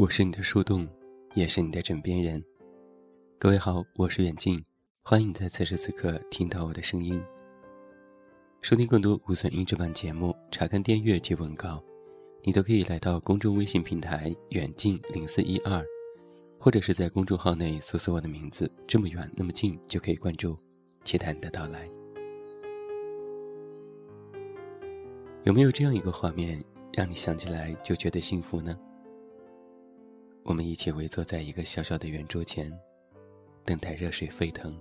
我是你的树洞，也是你的枕边人。各位好，我是远近，欢迎在此时此刻听到我的声音。收听更多无损音质版节目，查看订阅及文稿，你都可以来到公众微信平台“远近零四一二”，或者是在公众号内搜索我的名字“这么远那么近”就可以关注，期待你的到来。有没有这样一个画面，让你想起来就觉得幸福呢？我们一起围坐在一个小小的圆桌前，等待热水沸腾。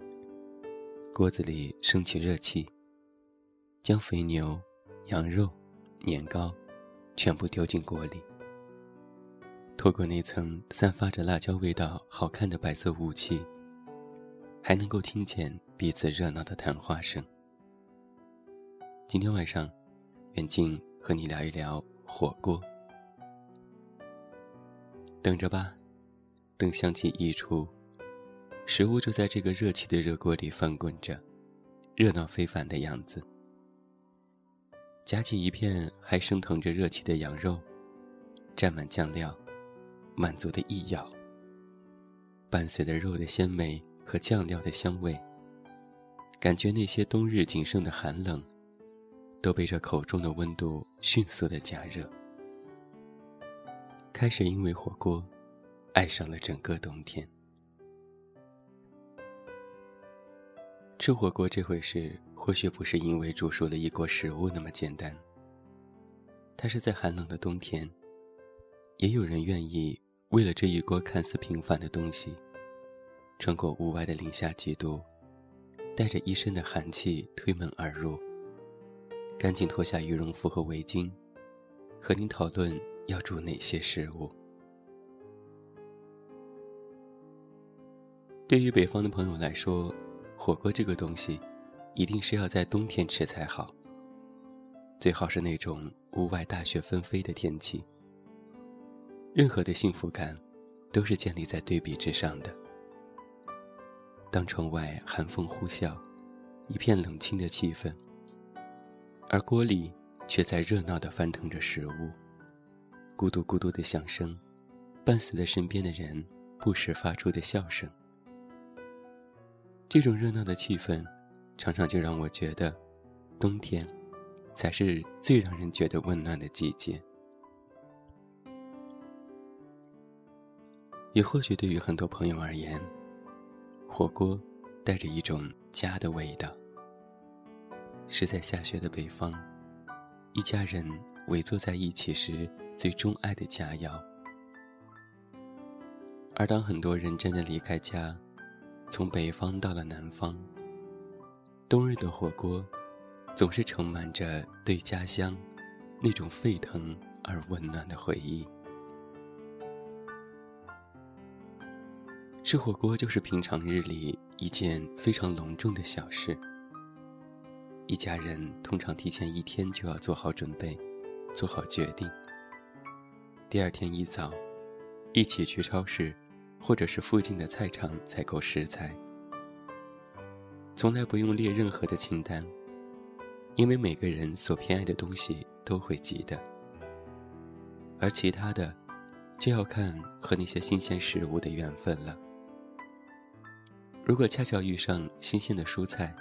锅子里升起热气，将肥牛、羊肉、年糕全部丢进锅里。透过那层散发着辣椒味道、好看的白色雾气，还能够听见彼此热闹的谈话声。今天晚上，远近和你聊一聊火锅。等着吧，等香气溢出，食物就在这个热气的热锅里翻滚着，热闹非凡的样子。夹起一片还升腾着热气的羊肉，蘸满酱料，满足的一咬。伴随着肉的鲜美和酱料的香味，感觉那些冬日仅剩的寒冷，都被这口中的温度迅速的加热。开始因为火锅，爱上了整个冬天。吃火锅这回事，或许不是因为煮熟了一锅食物那么简单。它是在寒冷的冬天，也有人愿意为了这一锅看似平凡的东西，穿过屋外的零下几度，带着一身的寒气推门而入，赶紧脱下羽绒服和围巾，和你讨论。要煮哪些食物？对于北方的朋友来说，火锅这个东西，一定是要在冬天吃才好。最好是那种屋外大雪纷飞的天气。任何的幸福感，都是建立在对比之上的。当窗外寒风呼啸，一片冷清的气氛，而锅里却在热闹的翻腾着食物。咕嘟咕嘟的响声，伴随着身边的人不时发出的笑声。这种热闹的气氛，常常就让我觉得，冬天，才是最让人觉得温暖的季节。也或许对于很多朋友而言，火锅带着一种家的味道。是在下雪的北方，一家人围坐在一起时。最钟爱的佳肴，而当很多人真的离开家，从北方到了南方，冬日的火锅，总是盛满着对家乡那种沸腾而温暖的回忆。吃火锅就是平常日里一件非常隆重的小事，一家人通常提前一天就要做好准备，做好决定。第二天一早，一起去超市，或者是附近的菜场采购食材。从来不用列任何的清单，因为每个人所偏爱的东西都会记得。而其他的，就要看和那些新鲜食物的缘分了。如果恰巧遇上新鲜的蔬菜，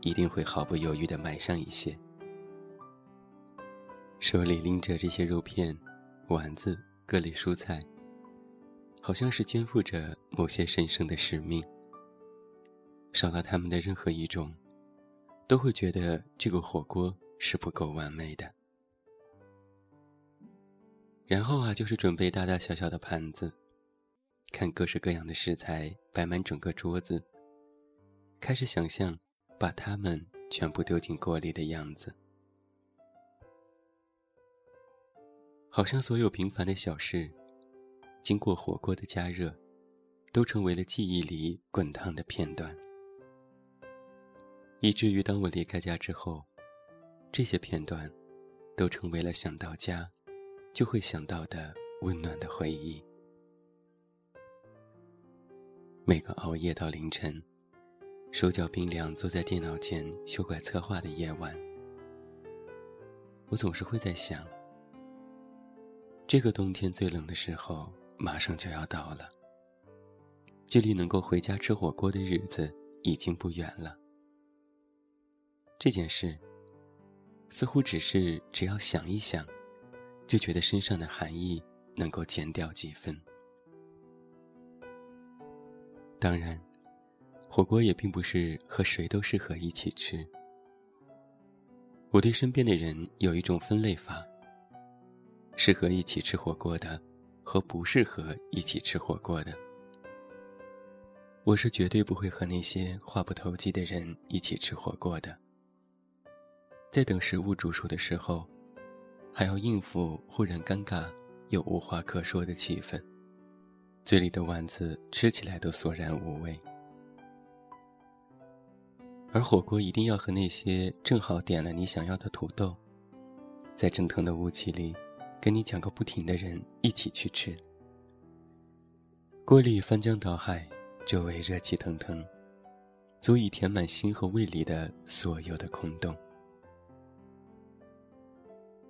一定会毫不犹豫地买上一些。手里拎着这些肉片。丸子、各类蔬菜，好像是肩负着某些神圣的使命。少了他们的任何一种，都会觉得这个火锅是不够完美的。然后啊，就是准备大大小小的盘子，看各式各样的食材摆满整个桌子，开始想象把它们全部丢进锅里的样子。好像所有平凡的小事，经过火锅的加热，都成为了记忆里滚烫的片段，以至于当我离开家之后，这些片段，都成为了想到家，就会想到的温暖的回忆。每个熬夜到凌晨，手脚冰凉坐在电脑前修改策划的夜晚，我总是会在想。这个冬天最冷的时候，马上就要到了，距离能够回家吃火锅的日子已经不远了。这件事，似乎只是只要想一想，就觉得身上的寒意能够减掉几分。当然，火锅也并不是和谁都适合一起吃。我对身边的人有一种分类法：适合一起吃火锅的，和不适合一起吃火锅的。我是绝对不会和那些话不投机的人一起吃火锅的。在等食物煮熟的时候，还要应付忽然尴尬又无话可说的气氛。嘴里的丸子吃起来都索然无味，而火锅一定要和那些正好点了你想要的土豆，在蒸腾的雾气里，跟你讲个不停的人一起去吃。锅里翻江倒海，周围热气腾腾，足以填满心和胃里的所有的空洞。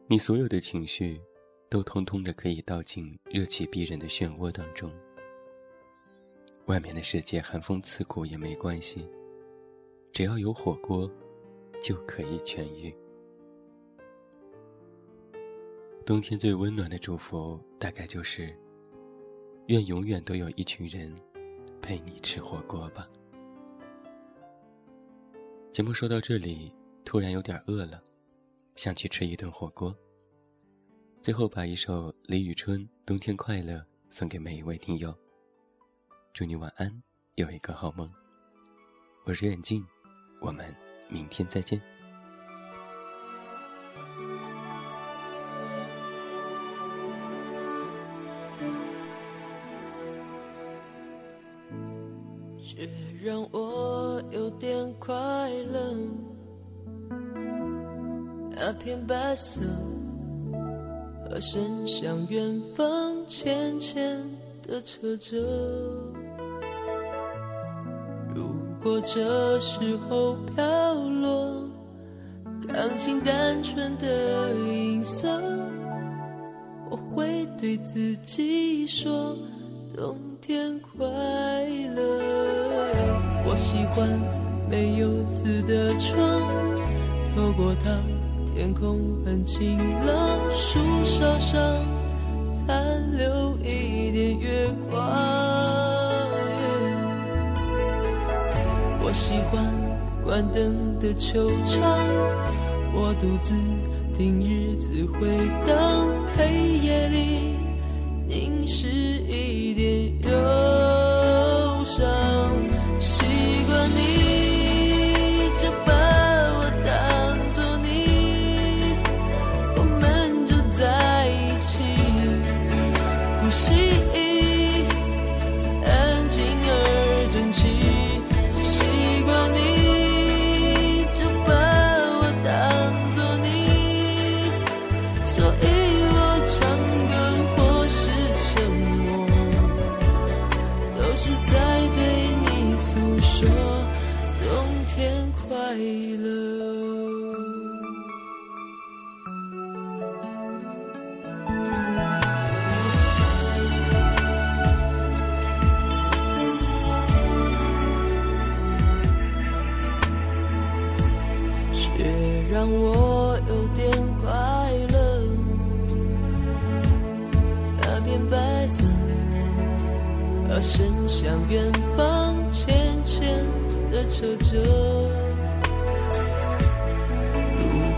你所有的情绪。都通通的可以倒进热气逼人的漩涡当中。外面的世界寒风刺骨也没关系，只要有火锅，就可以痊愈。冬天最温暖的祝福，大概就是，愿永远都有一群人，陪你吃火锅吧。节目说到这里，突然有点饿了，想去吃一顿火锅。最后，把一首李宇春《冬天快乐》送给每一位听友。祝你晚安，有一个好梦。我是远近，我们明天再见。却让我有点快乐，那片白色。和伸向远方浅浅的车辙。如果这时候飘落钢琴单纯的音色，我会对自己说：冬天快乐。我喜欢没有字的窗，透过它。天空很晴朗，树梢上残留一点月光。我喜欢关灯的球场，我独自听日子回荡，黑夜里快乐。雪让我有点快乐，那片白色，而伸向远方浅浅的车辙。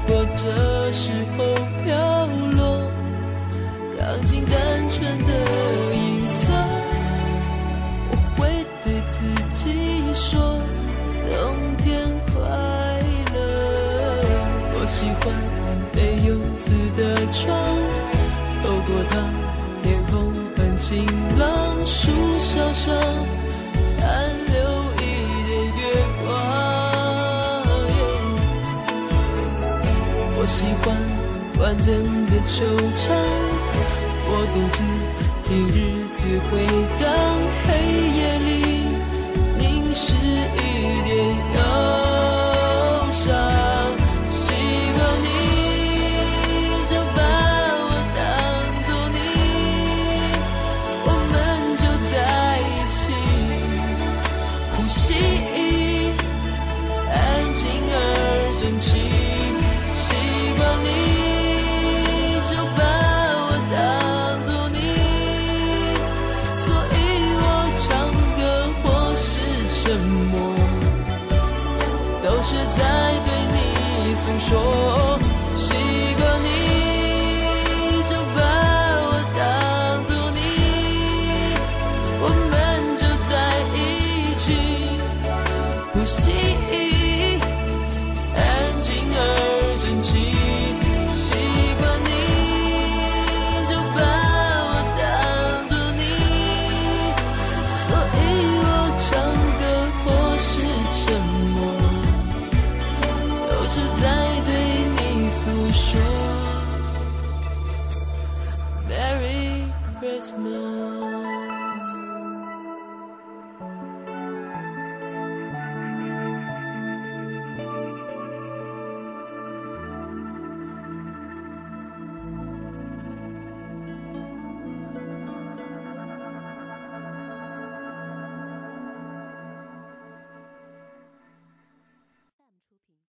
如果这时候飘落。惆怅，我独自听日子回荡，沉默，都是在对你诉说。